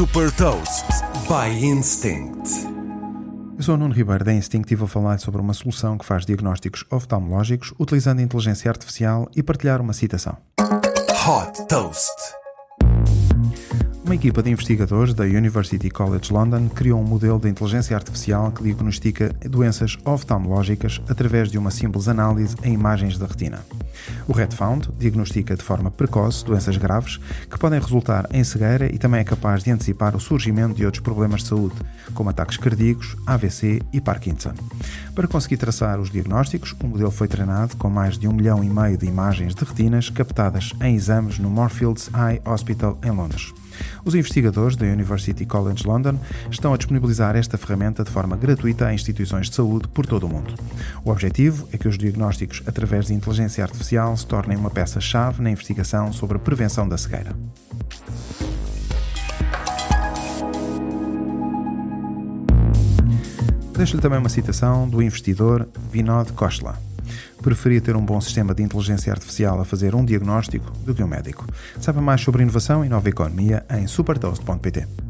Super Toast by Instinct. Eu sou o Nuno Ribeiro da Instinct e vou falar sobre uma solução que faz diagnósticos oftalmológicos utilizando inteligência artificial e partilhar uma citação. Hot Toast. Uma equipa de investigadores da University College London criou um modelo de inteligência artificial que diagnostica doenças oftalmológicas através de uma simples análise em imagens da retina. O RedFound diagnostica de forma precoce doenças graves que podem resultar em cegueira e também é capaz de antecipar o surgimento de outros problemas de saúde, como ataques cardíacos, AVC e Parkinson. Para conseguir traçar os diagnósticos, o modelo foi treinado com mais de um milhão e meio de imagens de retinas captadas em exames no Moorfields Eye Hospital em Londres. Os investigadores da University College London estão a disponibilizar esta ferramenta de forma gratuita a instituições de saúde por todo o mundo. O objetivo é que os diagnósticos através de inteligência artificial se tornem uma peça-chave na investigação sobre a prevenção da cegueira. Deixo-lhe também uma citação do investidor Vinod Khosla preferia ter um bom sistema de inteligência artificial a fazer um diagnóstico do que um médico. Saiba mais sobre inovação e nova economia em supertoast.pt.